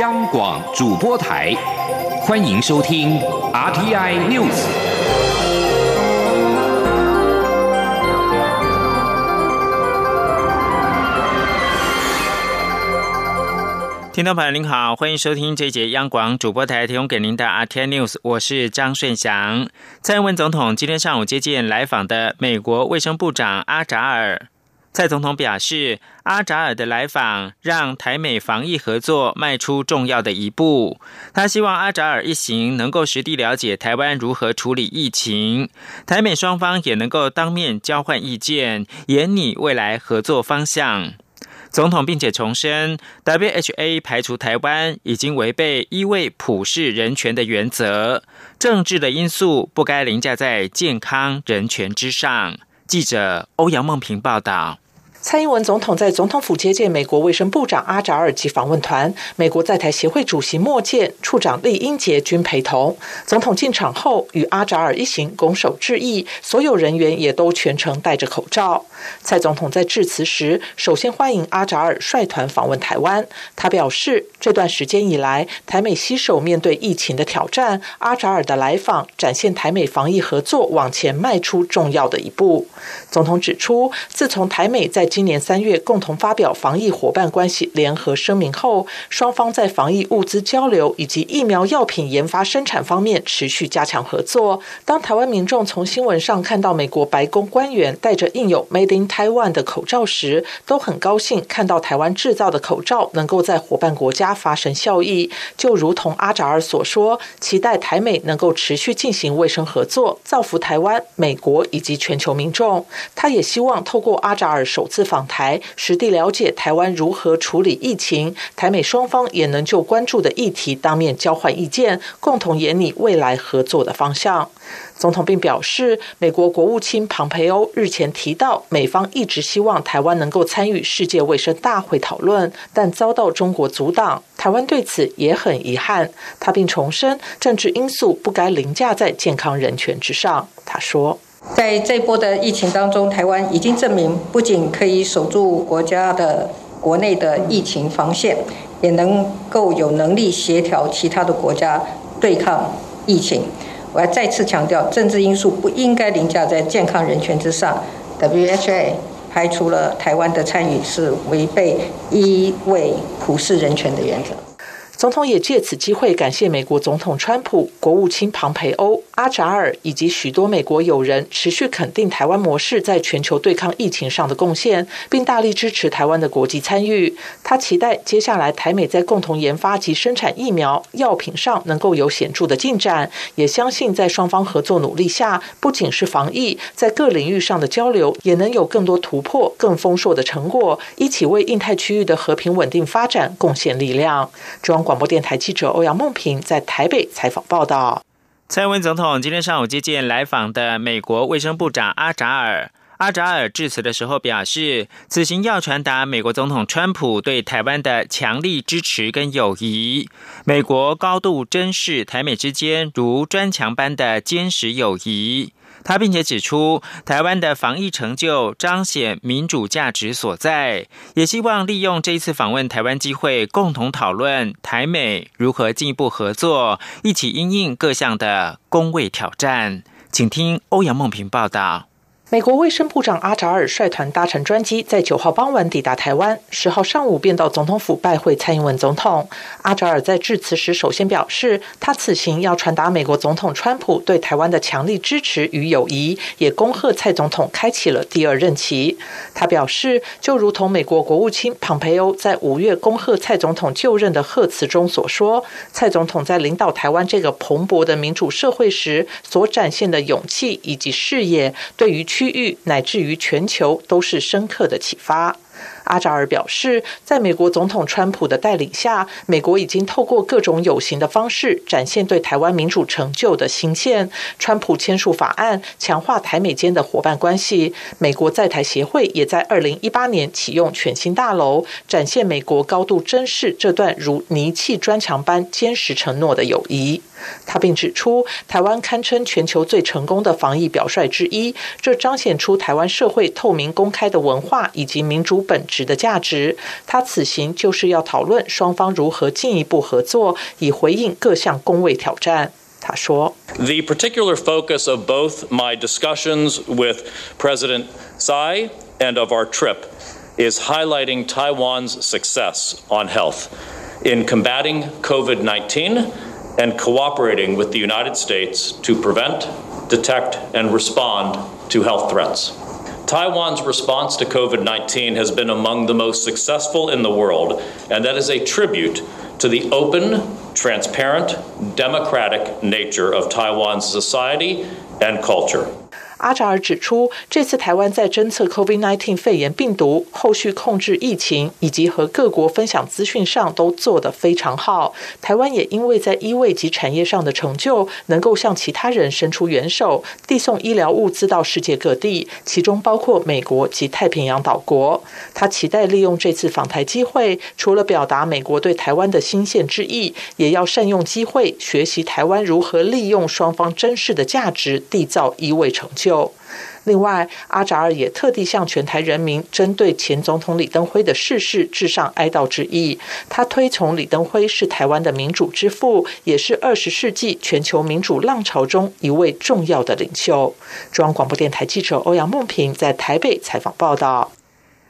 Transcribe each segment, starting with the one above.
央广主播台，欢迎收听 RTI News。听众朋友您好，欢迎收听这一节央广主播台提供给您的 RTI News，我是张顺祥。蔡英文总统今天上午接见来访的美国卫生部长阿扎尔。蔡总统表示，阿扎尔的来访让台美防疫合作迈出重要的一步。他希望阿扎尔一行能够实地了解台湾如何处理疫情，台美双方也能够当面交换意见，研拟未来合作方向。总统并且重申，WHA 排除台湾已经违背一位普世人权的原则，政治的因素不该凌驾在健康人权之上。记者欧阳梦平报道。蔡英文总统在总统府接见美国卫生部长阿扎尔及访问团，美国在台协会主席莫健、处长厉英杰均陪同。总统进场后，与阿扎尔一行拱手致意，所有人员也都全程戴着口罩。蔡总统在致辞时，首先欢迎阿扎尔率团访问台湾。他表示，这段时间以来，台美携手面对疫情的挑战，阿扎尔的来访展现台美防疫合作往前迈出重要的一步。总统指出，自从台美在今年三月共同发表防疫伙伴关系联合声明后，双方在防疫物资交流以及疫苗药品研发生产方面持续加强合作。当台湾民众从新闻上看到美国白宫官员戴着印有 “Made in Taiwan” 的口罩时，都很高兴看到台湾制造的口罩能够在伙伴国家发生效益。就如同阿扎尔所说，期待台美能够持续进行卫生合作，造福台湾、美国以及全球民众。他也希望透过阿扎尔首次访台，实地了解台湾如何处理疫情，台美双方也能就关注的议题当面交换意见，共同研拟未来合作的方向。总统并表示，美国国务卿庞培欧日前提到，美方一直希望台湾能够参与世界卫生大会讨论，但遭到中国阻挡。台湾对此也很遗憾。他并重申，政治因素不该凌驾在健康人权之上。他说。在这波的疫情当中，台湾已经证明不仅可以守住国家的国内的疫情防线，也能够有能力协调其他的国家对抗疫情。我要再次强调，政治因素不应该凌驾在健康人权之上。WHA 排除了台湾的参与，是违背一位普世人权的原则。总统也借此机会感谢美国总统川普、国务卿庞培欧、阿扎尔以及许多美国友人持续肯定台湾模式在全球对抗疫情上的贡献，并大力支持台湾的国际参与。他期待接下来台美在共同研发及生产疫苗、药品上能够有显著的进展，也相信在双方合作努力下，不仅是防疫，在各领域上的交流也能有更多突破、更丰硕的成果，一起为印太区域的和平稳定发展贡献力量。中央广广播电台记者欧阳梦平在台北采访报道。蔡英文总统今天上午接见来访的美国卫生部长阿扎尔。阿扎尔致辞的时候表示，此行要传达美国总统川普对台湾的强力支持跟友谊。美国高度珍视台美之间如砖墙般的坚实友谊。他并且指出，台湾的防疫成就彰显民主价值所在，也希望利用这一次访问台湾机会，共同讨论台美如何进一步合作，一起应应各项的公卫挑战。请听欧阳梦平报道。美国卫生部长阿扎尔率团搭乘专机，在九号傍晚抵达台湾，十号上午便到总统府拜会蔡英文总统。阿扎尔在致辞时，首先表示，他此行要传达美国总统川普对台湾的强力支持与友谊，也恭贺蔡总统开启了第二任期。他表示，就如同美国国务卿庞培欧在五月恭贺蔡总统就任的贺词中所说，蔡总统在领导台湾这个蓬勃的民主社会时所展现的勇气以及视野，对于区域乃至于全球都是深刻的启发。阿扎尔表示，在美国总统川普的带领下，美国已经透过各种有形的方式展现对台湾民主成就的新线。川普签署法案，强化台美间的伙伴关系。美国在台协会也在二零一八年启用全新大楼，展现美国高度珍视这段如泥砌砖墙般坚实承诺的友谊。他并指出，台湾堪称全球最成功的防疫表率之一，这彰显出台湾社会透明公开的文化以及民主本质的价值。他此行就是要讨论双方如何进一步合作，以回应各项公卫挑战。他说：“The particular focus of both my discussions with President Tsai and of our trip is highlighting Taiwan's success on health in combating COVID-19 and cooperating with the United States to prevent, detect, and respond to health threats. Taiwan's response to COVID 19 has been among the most successful in the world, and that is a tribute to the open, transparent, democratic nature of Taiwan's society and culture. 阿扎尔指出，这次台湾在侦测 COVID-19 肺炎病毒、后续控制疫情以及和各国分享资讯上都做得非常好。台湾也因为在医卫及产业上的成就，能够向其他人伸出援手，递送医疗物资到世界各地，其中包括美国及太平洋岛国。他期待利用这次访台机会，除了表达美国对台湾的新鲜之意，也要善用机会学习台湾如何利用双方珍视的价值，缔造医卫成就。另外，阿扎尔也特地向全台人民针对前总统李登辉的逝世致上哀悼之意。他推崇李登辉是台湾的民主之父，也是二十世纪全球民主浪潮中一位重要的领袖。中央广播电台记者欧阳梦平在台北采访报道。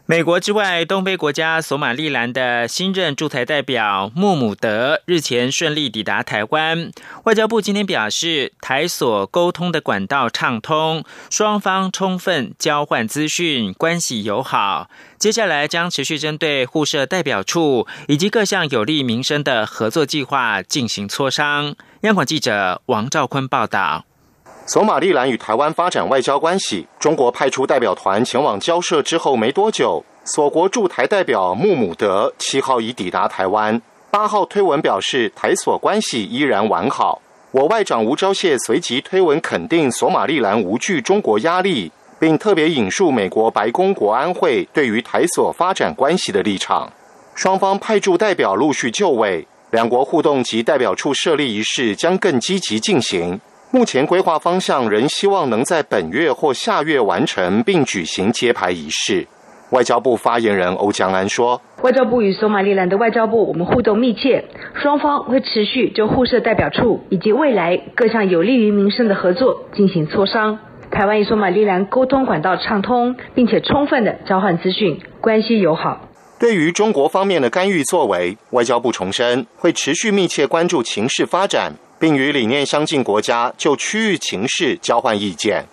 美国之外，东非国家索马利兰的新任驻台代表穆姆德日前顺利抵达台湾。外交部今天表示，台所沟通的管道畅通，双方充分交换资讯，关系友好。接下来将持续针对互设代表处以及各项有利民生的合作计划进行磋商。央广记者王兆坤报道。索马利兰与台湾发展外交关系，中国派出代表团前往交涉之后没多久，索国驻台代表穆姆德七号已抵达台湾。八号推文表示，台索关系依然完好。我外长吴钊燮随即推文肯定索马利兰无惧中国压力，并特别引述美国白宫国安会对于台索发展关系的立场。双方派驻代表陆续就位，两国互动及代表处设立仪式将更积极进行。目前规划方向仍希望能在本月或下月完成，并举行揭牌仪式。外交部发言人欧江安说：“外交部与索马利兰的外交部，我们互动密切，双方会持续就互设代表处以及未来各项有利于民生的合作进行磋商。台湾与索马利兰沟通管道畅通，并且充分的交换资讯，关系友好。对于中国方面的干预作为，外交部重申会持续密切关注情势发展。”并与理念相近国家就区域情势交换意见。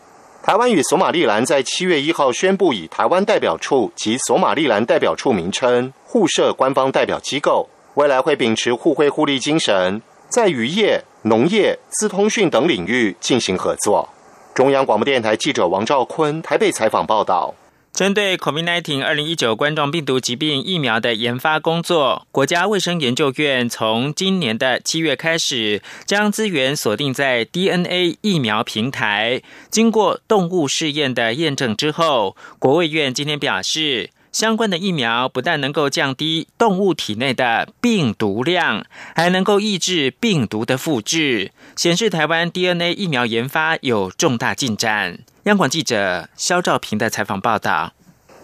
台湾与索马利兰在七月一号宣布以台湾代表处及索马利兰代表处名称互设官方代表机构，未来会秉持互惠互利精神，在渔业、农业、资通讯等领域进行合作。中央广播电台记者王兆坤台北采访报道。针对 COVID-19 二零一九冠状病毒疾病疫苗的研发工作，国家卫生研究院从今年的七月开始，将资源锁定在 DNA 疫苗平台。经过动物试验的验证之后，国卫院今天表示，相关的疫苗不但能够降低动物体内的病毒量，还能够抑制病毒的复制，显示台湾 DNA 疫苗研发有重大进展。央广记者肖兆平的采访报道。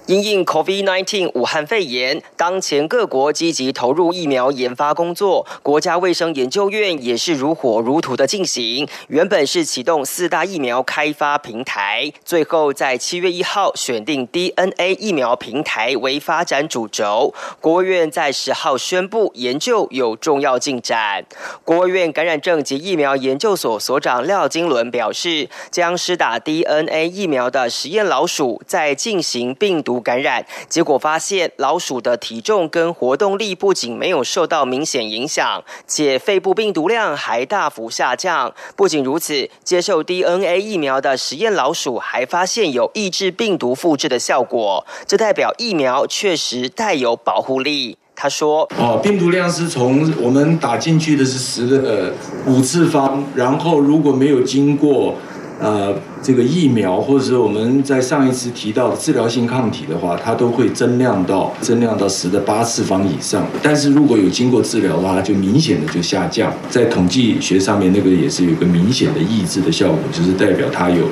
因应 COVID-19 武汉肺炎，当前各国积极投入疫苗研发工作，国家卫生研究院也是如火如荼的进行。原本是启动四大疫苗开发平台，最后在七月一号选定 DNA 疫苗平台为发展主轴。国务院在十号宣布研究有重要进展。国务院感染症及疫苗研究所所长廖金伦表示，将施打 DNA 疫苗的实验老鼠在进行病毒。感染结果发现，老鼠的体重跟活动力不仅没有受到明显影响，且肺部病毒量还大幅下降。不仅如此，接受 DNA 疫苗的实验老鼠还发现有抑制病毒复制的效果，这代表疫苗确实带有保护力。他说：“哦，病毒量是从我们打进去的是十呃五次方，然后如果没有经过。”呃，这个疫苗，或者是我们在上一次提到的治疗性抗体的话，它都会增量到增量到十的八次方以上。但是如果有经过治疗的话，它就明显的就下降。在统计学上面，那个也是有个明显的抑制的效果，就是代表它有。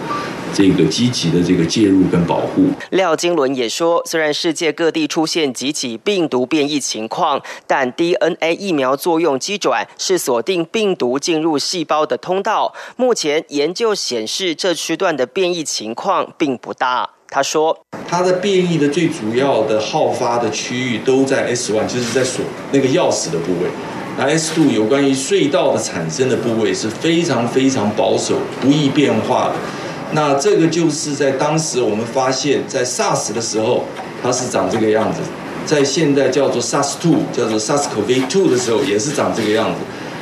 这个积极的这个介入跟保护。廖金伦也说，虽然世界各地出现几起病毒变异情况，但 DNA 疫苗作用机转是锁定病毒进入细胞的通道。目前研究显示，这区段的变异情况并不大。他说，它的变异的最主要的好发的区域都在 S one，就是在锁那个钥匙的部位。那 S two 有关于隧道的产生的部位是非常非常保守、不易变化的。那这个就是在当时我们发现，在 SARS 的时候，它是长这个样子；在现在叫做 SARS two，叫做 SARS-CoV-2 的时候，也是长这个样子。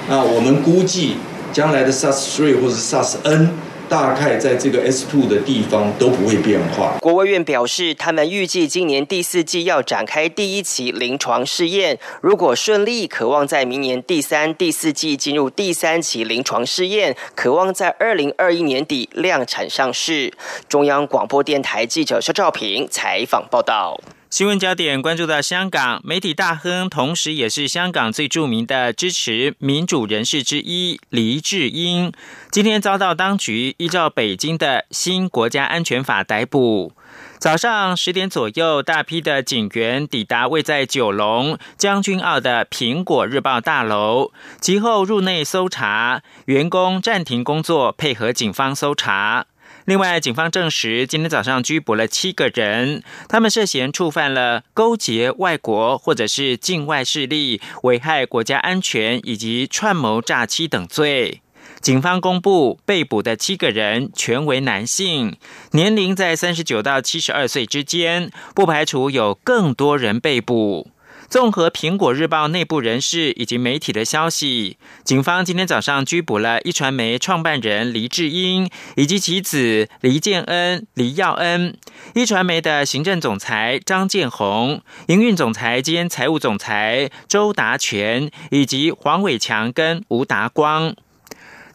那我们估计将来的 SARS three 或者 SARS-N。大概在这个 S two 的地方都不会变化。国务院表示，他们预计今年第四季要展开第一期临床试验，如果顺利，渴望在明年第三、第四季进入第三期临床试验，渴望在二零二一年底量产上市。中央广播电台记者肖兆平采访报道。新闻焦点关注到香港媒体大亨，同时也是香港最著名的支持民主人士之一黎智英，今天遭到当局依照北京的新国家安全法逮捕。早上十点左右，大批的警员抵达位在九龙将军澳的苹果日报大楼，其后入内搜查，员工暂停工作，配合警方搜查。另外，警方证实，今天早上拘捕了七个人，他们涉嫌触犯了勾结外国或者是境外势力、危害国家安全以及串谋诈欺等罪。警方公布被捕的七个人全为男性，年龄在三十九到七十二岁之间，不排除有更多人被捕。综合苹果日报内部人士以及媒体的消息，警方今天早上拘捕了一传媒创办人黎智英以及其子黎建恩、黎耀恩，一传媒的行政总裁张建宏、营运总裁兼财务总裁周达全以及黄伟强跟吴达光。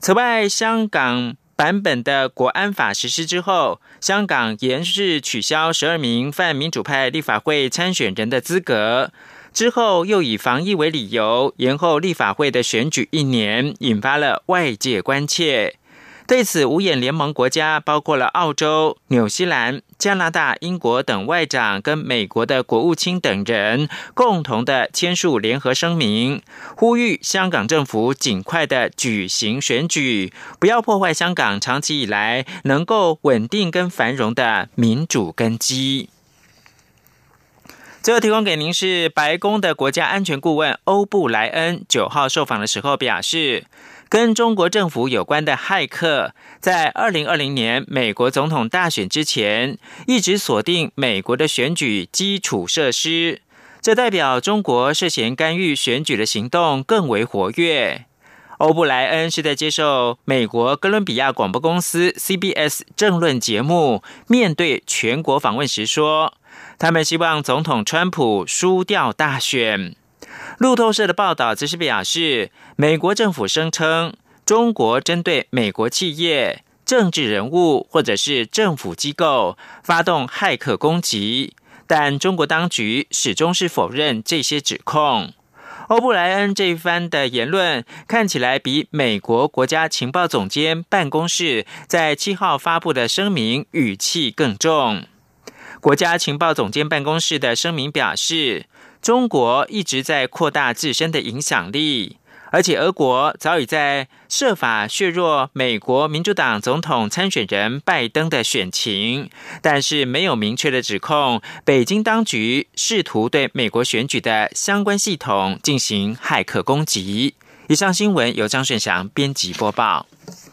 此外，香港版本的国安法实施之后，香港延续取消十二名泛民主派立法会参选人的资格。之后又以防疫为理由延后立法会的选举一年，引发了外界关切。对此，五眼联盟国家包括了澳洲、纽西兰、加拿大、英国等外长跟美国的国务卿等人共同的签署联合声明，呼吁香港政府尽快的举行选举，不要破坏香港长期以来能够稳定跟繁荣的民主根基。最后提供给您是白宫的国家安全顾问欧布莱恩九号受访的时候表示，跟中国政府有关的骇客在二零二零年美国总统大选之前一直锁定美国的选举基础设施，这代表中国涉嫌干预选举的行动更为活跃。欧布莱恩是在接受美国哥伦比亚广播公司 CBS 政论节目面对全国访问时说。他们希望总统川普输掉大选。路透社的报道则是表示，美国政府声称中国针对美国企业、政治人物或者是政府机构发动骇客攻击，但中国当局始终是否认这些指控。欧布莱恩这一番的言论看起来比美国国家情报总监办公室在七号发布的声明语气更重。国家情报总监办公室的声明表示，中国一直在扩大自身的影响力，而且俄国早已在设法削弱美国民主党总统参选人拜登的选情，但是没有明确的指控北京当局试图对美国选举的相关系统进行骇客攻击。以上新闻由张顺祥编辑播报。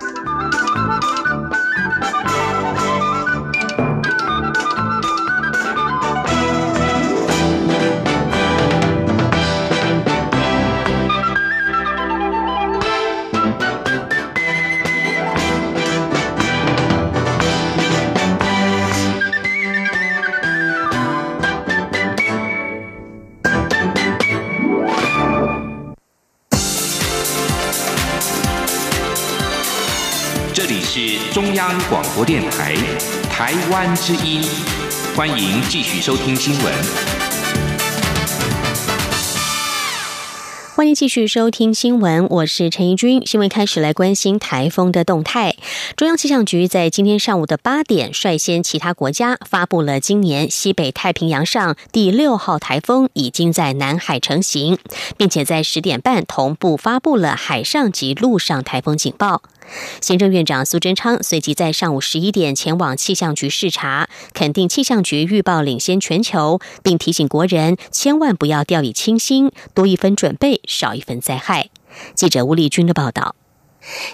Música 是中央广播电台台湾之音，欢迎继续收听新闻。欢迎继续收听新闻，我是陈怡君。新闻开始来关心台风的动态。中央气象局在今天上午的八点，率先其他国家发布了今年西北太平洋上第六号台风已经在南海成型，并且在十点半同步发布了海上及陆上台风警报。行政院长苏贞昌随即在上午十一点前往气象局视察，肯定气象局预报领先全球，并提醒国人千万不要掉以轻心，多一分准备，少一分灾害。记者吴丽君的报道。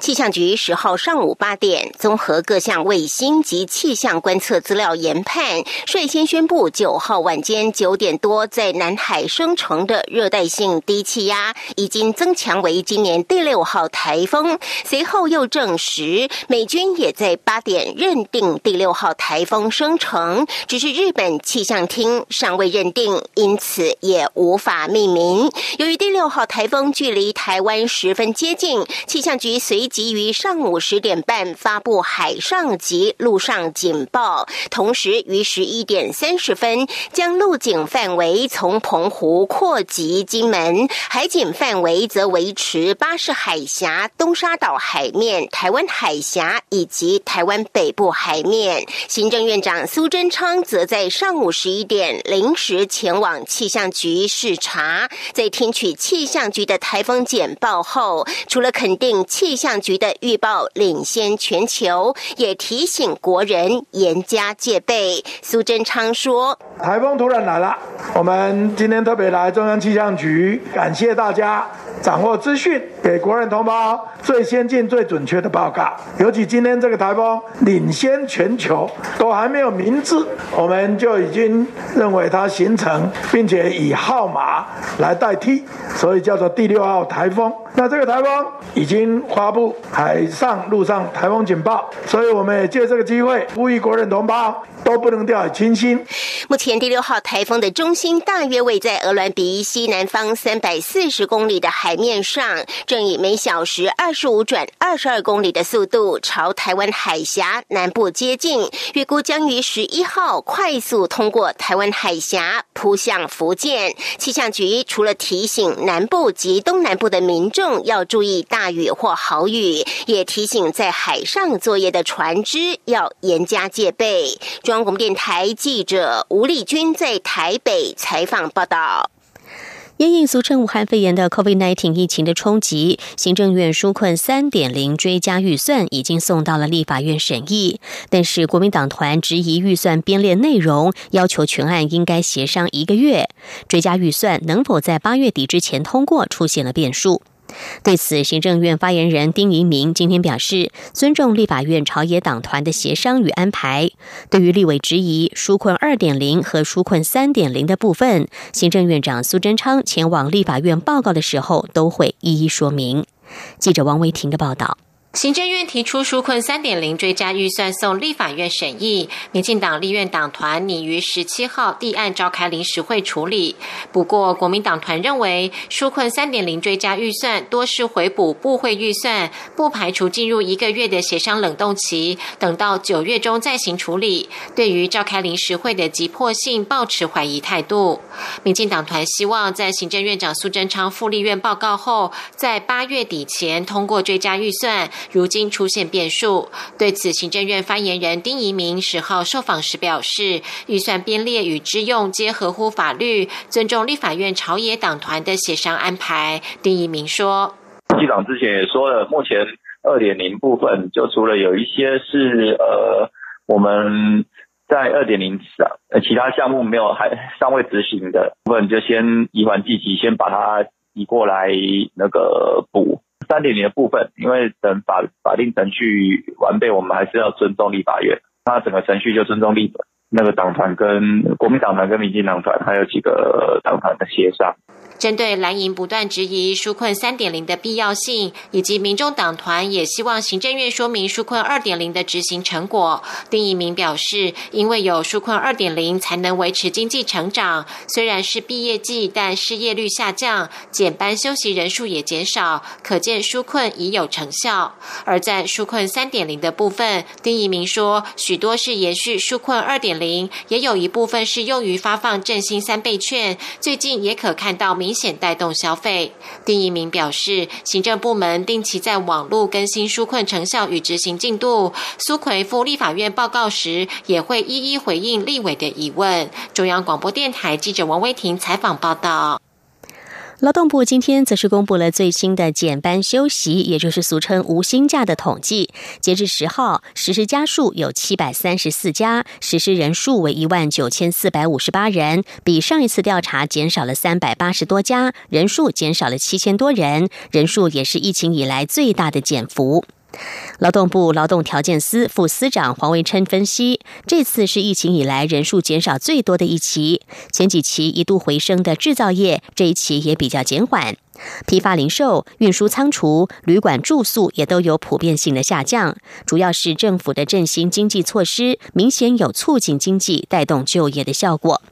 气象局十号上午八点，综合各项卫星及气象观测资料研判，率先宣布九号晚间九点多在南海生成的热带性低气压已经增强为今年第六号台风。随后又证实，美军也在八点认定第六号台风生成，只是日本气象厅尚未认定，因此也无法命名。由于第六号台风距离台湾十分接近，气象局。随即于上午十点半发布海上及陆上警报，同时于十一点三十分将陆警范围从澎湖扩及金门，海警范围则维持巴士海峡、东沙岛海面、台湾海峡以及台湾北部海面。行政院长苏贞昌则在上午十一点临时前往气象局视察，在听取气象局的台风简报后，除了肯定气。气象局的预报领先全球，也提醒国人严加戒备。苏贞昌说：“台风突然来了，我们今天特别来中央气象局，感谢大家掌握资讯，给国人同胞最先进、最准确的报告。尤其今天这个台风领先全球，都还没有名字，我们就已经认为它形成，并且以号码来代替，所以叫做第六号台风。那这个台风已经发布海上、陆上台风警报，所以我们也借这个机会呼吁国人同胞都不能掉以轻心。目前第六号台风的中心大约位在鹅銮鼻西南方三百四十公里的海面上，正以每小时二十五转二十二公里的速度朝台湾海峡南部接近，预估将于十一号快速通过台湾海峡扑向福建。气象局除了提醒南部及东南部的民众。要注意大雨或豪雨，也提醒在海上作业的船只要严加戒备。中央广播电台记者吴丽君在台北采访报道。因应俗称武汉肺炎的 COVID-19 疫情的冲击，行政院纾困三点零追加预算已经送到了立法院审议，但是国民党团质疑预算编列内容，要求全案应该协商一个月，追加预算能否在八月底之前通过，出现了变数。对此，行政院发言人丁仪明今天表示，尊重立法院朝野党团的协商与安排。对于立委质疑纾困二点零和纾困三点零的部分，行政院长苏贞昌前往立法院报告的时候，都会一一说明。记者王维婷的报道。行政院提出纾困三点零追加预算送立法院审议，民进党立院党团拟于十七号立案召开临时会处理。不过，国民党团认为纾困三点零追加预算多是回补部会预算，不排除进入一个月的协商冷冻期，等到九月中再行处理。对于召开临时会的急迫性，抱持怀疑态度。民进党团希望在行政院长苏贞昌赴立院报告后，在八月底前通过追加预算。如今出现变数，对此，行政院发言人丁仪明十号受访时表示，预算编列与支用皆合乎法律，尊重立法院朝野党团的协商安排。丁仪明说：“机长之前也说了，目前二点零部分，就除了有一些是呃我们在二点零上其他项目没有还尚未执行的部分，就先移缓计急，先把它移过来那个补。”三点零的部分，因为等法法定程序完备，我们还是要尊重立法院。那整个程序就尊重立那个党团跟国民党团跟民进党团，还有几个党团的协商。针对蓝营不断质疑纾困三点零的必要性，以及民众党团也希望行政院说明纾困二点零的执行成果，丁一鸣表示，因为有纾困二点零才能维持经济成长。虽然是毕业季，但失业率下降，减班休息人数也减少，可见纾困已有成效。而在纾困三点零的部分，丁一鸣说，许多是延续纾困二点零，也有一部分是用于发放振兴三倍券，最近也可看到。明显带动消费。丁一鸣表示，行政部门定期在网络更新纾困成效与执行进度。苏奎赴立法院报告时，也会一一回应立委的疑问。中央广播电台记者王威婷采访报道。劳动部今天则是公布了最新的减班休息，也就是俗称无薪假的统计。截至十号，实施家数有七百三十四家，实施人数为一万九千四百五十八人，比上一次调查减少了三百八十多家，人数减少了七千多人，人数也是疫情以来最大的减幅。劳动部劳动条件司副司长黄维琛分析，这次是疫情以来人数减少最多的一期。前几期一度回升的制造业，这一期也比较减缓。批发零售、运输仓储、旅馆住宿也都有普遍性的下降，主要是政府的振兴经济措施明显有促进经济、带动就业的效果。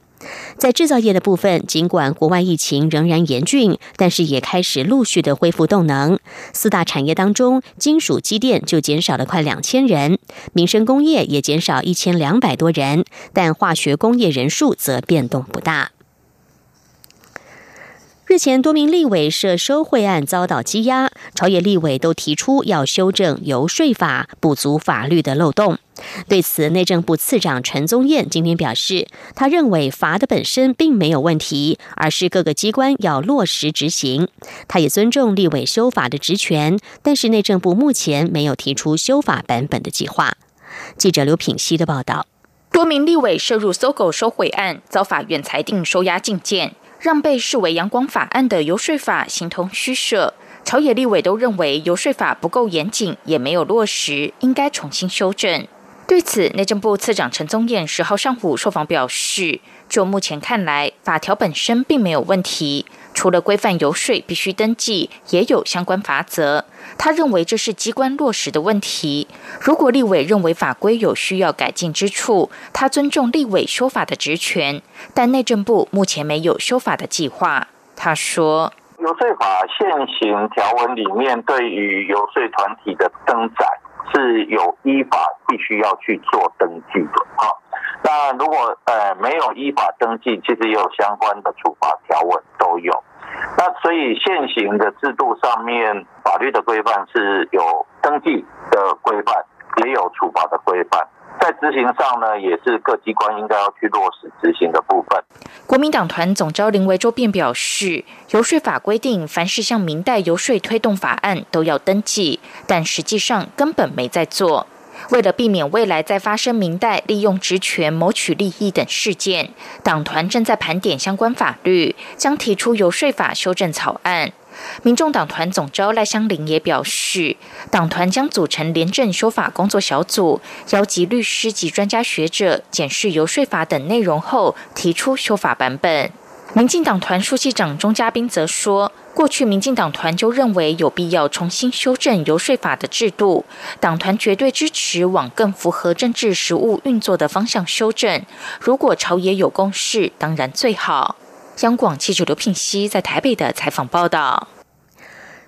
在制造业的部分，尽管国外疫情仍然严峻，但是也开始陆续的恢复动能。四大产业当中，金属机电就减少了快两千人，民生工业也减少一千两百多人，但化学工业人数则变动不大。日前，多名立委涉收贿案遭到羁押，朝野立委都提出要修正游说法，补足法律的漏洞。对此，内政部次长陈宗彦今天表示，他认为罚的本身并没有问题，而是各个机关要落实执行。他也尊重立委修法的职权，但是内政部目前没有提出修法版本的计划。记者刘品希的报道：多名立委涉入搜狗收贿案，遭法院裁定收押禁见。让被视为阳光法案的游说法形同虚设，朝野立委都认为游说法不够严谨，也没有落实，应该重新修正。对此，内政部次长陈宗彦十号上午受访表示，就目前看来，法条本身并没有问题。除了规范游说必须登记，也有相关法则。他认为这是机关落实的问题。如果立委认为法规有需要改进之处，他尊重立委修法的职权，但内政部目前没有修法的计划。他说：“游说法现行条文里面对于游说团体的登载是有依法必须要去做登记的。啊，那如果呃没有依法登记，其实也有相关的处罚条文都有。”那所以现行的制度上面，法律的规范是有登记的规范，也有处罚的规范。在执行上呢，也是各机关应该要去落实执行的部分。国民党团总召林维洲便表示，游说法规定，凡是向明代游说推动法案都要登记，但实际上根本没在做。为了避免未来再发生明代利用职权谋取利益等事件，党团正在盘点相关法律，将提出游说法修正草案。民众党团总召赖香林也表示，党团将组成廉政修法工作小组，邀集律师及专家学者检视游说法等内容后，提出修法版本。民进党团书记长钟嘉宾则说。过去，民进党团就认为有必要重新修正游说法的制度，党团绝对支持往更符合政治实务运作的方向修正。如果朝野有共识，当然最好。央广记者刘聘熙在台北的采访报道。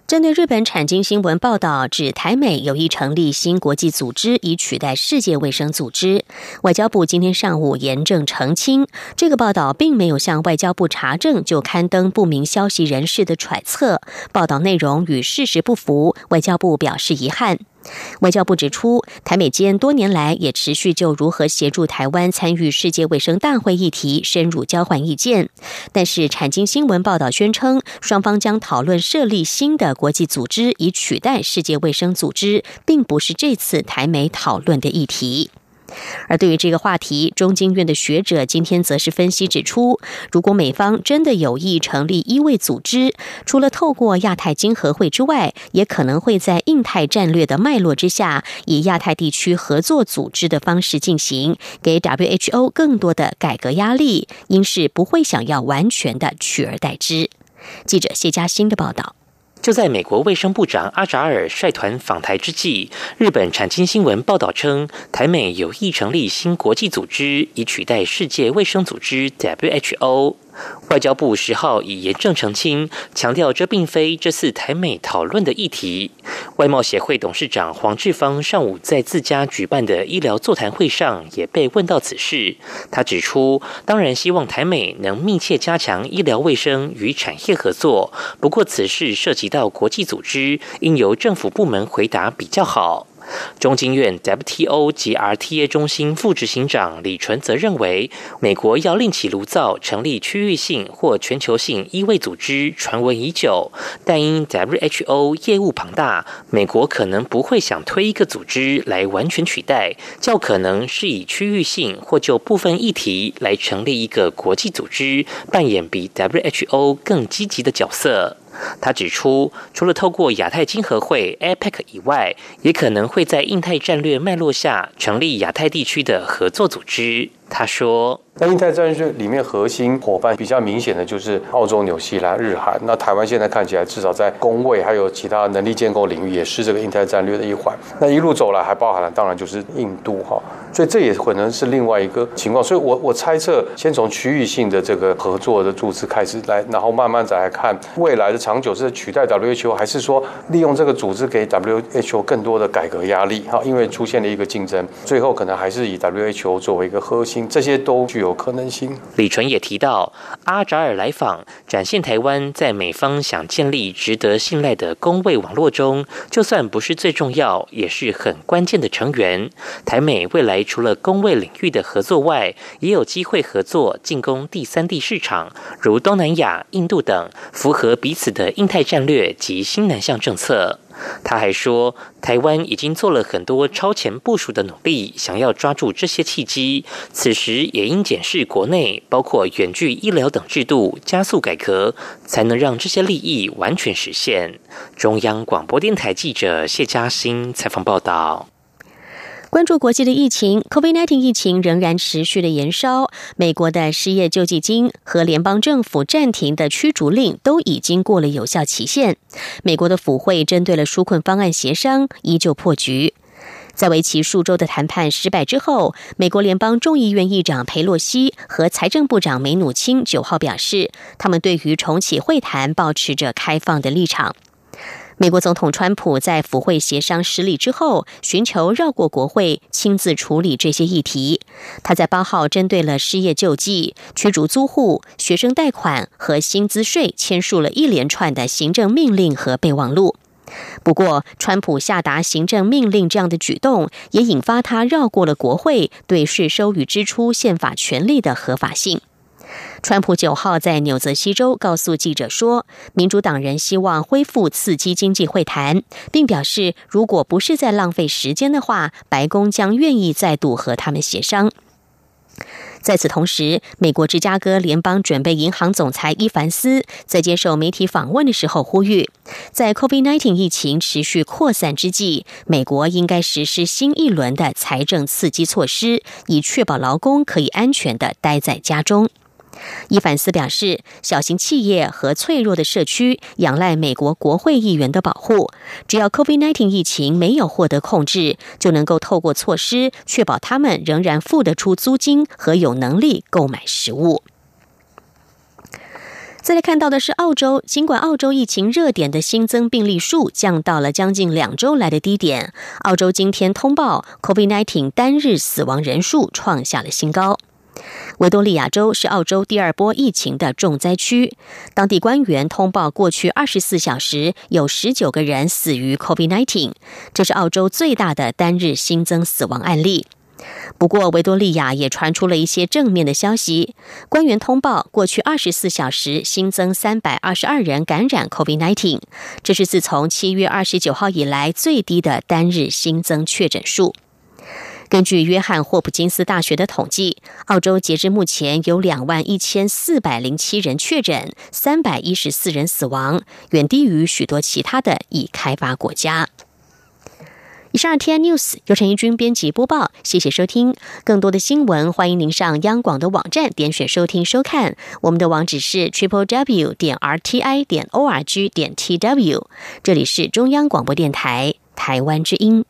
针对日本产经新闻报道，指台美有意成立新国际组织以取代世界卫生组织，外交部今天上午严正澄清，这个报道并没有向外交部查证就刊登不明消息人士的揣测，报道内容与事实不符，外交部表示遗憾。外交部指出，台美间多年来也持续就如何协助台湾参与世界卫生大会议题深入交换意见。但是，产经新闻报道宣称，双方将讨论设立新的国际组织以取代世界卫生组织，并不是这次台美讨论的议题。而对于这个话题，中经院的学者今天则是分析指出，如果美方真的有意成立医卫组织，除了透过亚太经合会之外，也可能会在印太战略的脉络之下，以亚太地区合作组织的方式进行，给 WHO 更多的改革压力，因是不会想要完全的取而代之。记者谢嘉欣的报道。就在美国卫生部长阿扎尔率团访台之际，日本产经新闻报道称，台美有意成立新国际组织，以取代世界卫生组织 （WHO）。外交部十号已严正澄清，强调这并非这次台美讨论的议题。外贸协会董事长黄志芳上午在自家举办的医疗座谈会上也被问到此事，他指出，当然希望台美能密切加强医疗卫生与产业合作，不过此事涉及到国际组织，应由政府部门回答比较好。中经院 WTO 及 RTA 中心副执行长李纯则认为，美国要另起炉灶成立区域性或全球性医卫组织，传闻已久，但因 WHO 业务庞大，美国可能不会想推一个组织来完全取代，较可能是以区域性或就部分议题来成立一个国际组织，扮演比 WHO 更积极的角色。他指出，除了透过亚太经合会 （APEC） 以外，也可能会在印太战略脉络下成立亚太地区的合作组织。他说。那印太战略里面核心伙伴比较明显的就是澳洲、纽西兰、日韩。那台湾现在看起来至少在工位还有其他能力建构领域，也是这个印太战略的一环。那一路走来，还包含了当然就是印度哈，所以这也可能是另外一个情况。所以我我猜测，先从区域性的这个合作的组织开始来，然后慢慢再来看未来的长久是取代 WHO，还是说利用这个组织给 WHO 更多的改革压力哈？因为出现了一个竞争，最后可能还是以 WHO 作为一个核心，这些都具有。有可能性。李纯也提到，阿扎尔来访，展现台湾在美方想建立值得信赖的公卫网络中，就算不是最重要，也是很关键的成员。台美未来除了公卫领域的合作外，也有机会合作进攻第三地市场，如东南亚、印度等，符合彼此的印太战略及新南向政策。他还说，台湾已经做了很多超前部署的努力，想要抓住这些契机。此时也应检视国内，包括远距医疗等制度，加速改革，才能让这些利益完全实现。中央广播电台记者谢嘉欣采访报道。关注国际的疫情，COVID-19 疫情仍然持续的延烧。美国的失业救济金和联邦政府暂停的驱逐令都已经过了有效期限。美国的府会针对了纾困方案协商，依旧破局。在为期数周的谈判失败之后，美国联邦众议院议长佩洛西和财政部长梅努钦九号表示，他们对于重启会谈保持着开放的立场。美国总统川普在府会协商失利之后，寻求绕过国会，亲自处理这些议题。他在八号针对了失业救济、驱逐租户、学生贷款和薪资税，签署了一连串的行政命令和备忘录。不过，川普下达行政命令这样的举动，也引发他绕过了国会对税收与支出宪法权利的合法性。川普九号在纽泽西州告诉记者说，民主党人希望恢复刺激经济会谈，并表示，如果不是在浪费时间的话，白宫将愿意再度和他们协商。在此同时，美国芝加哥联邦准备银行总裁伊凡斯在接受媒体访问的时候呼吁，在 COVID-19 疫情持续扩散之际，美国应该实施新一轮的财政刺激措施，以确保劳工可以安全的待在家中。伊凡斯表示，小型企业和脆弱的社区仰赖美国国会议员的保护。只要 COVID-19 疫情没有获得控制，就能够透过措施确保他们仍然付得出租金和有能力购买食物。再来看到的是，澳洲尽管澳洲疫情热点的新增病例数降到了将近两周来的低点，澳洲今天通报 COVID-19 单日死亡人数创下了新高。维多利亚州是澳洲第二波疫情的重灾区，当地官员通报，过去二十四小时有十九个人死于 COVID-19，这是澳洲最大的单日新增死亡案例。不过，维多利亚也传出了一些正面的消息，官员通报，过去二十四小时新增三百二十二人感染 COVID-19，这是自从七月二十九号以来最低的单日新增确诊数。根据约翰霍普金斯大学的统计，澳洲截至目前有两万一千四百零七人确诊，三百一十四人死亡，远低于许多其他的已开发国家。以上 T I News 由陈义军编辑播报，谢谢收听。更多的新闻，欢迎您上央广的网站点选收听收看。我们的网址是 triple w 点 r t i 点 o r g 点 t w。这里是中央广播电台台湾之音。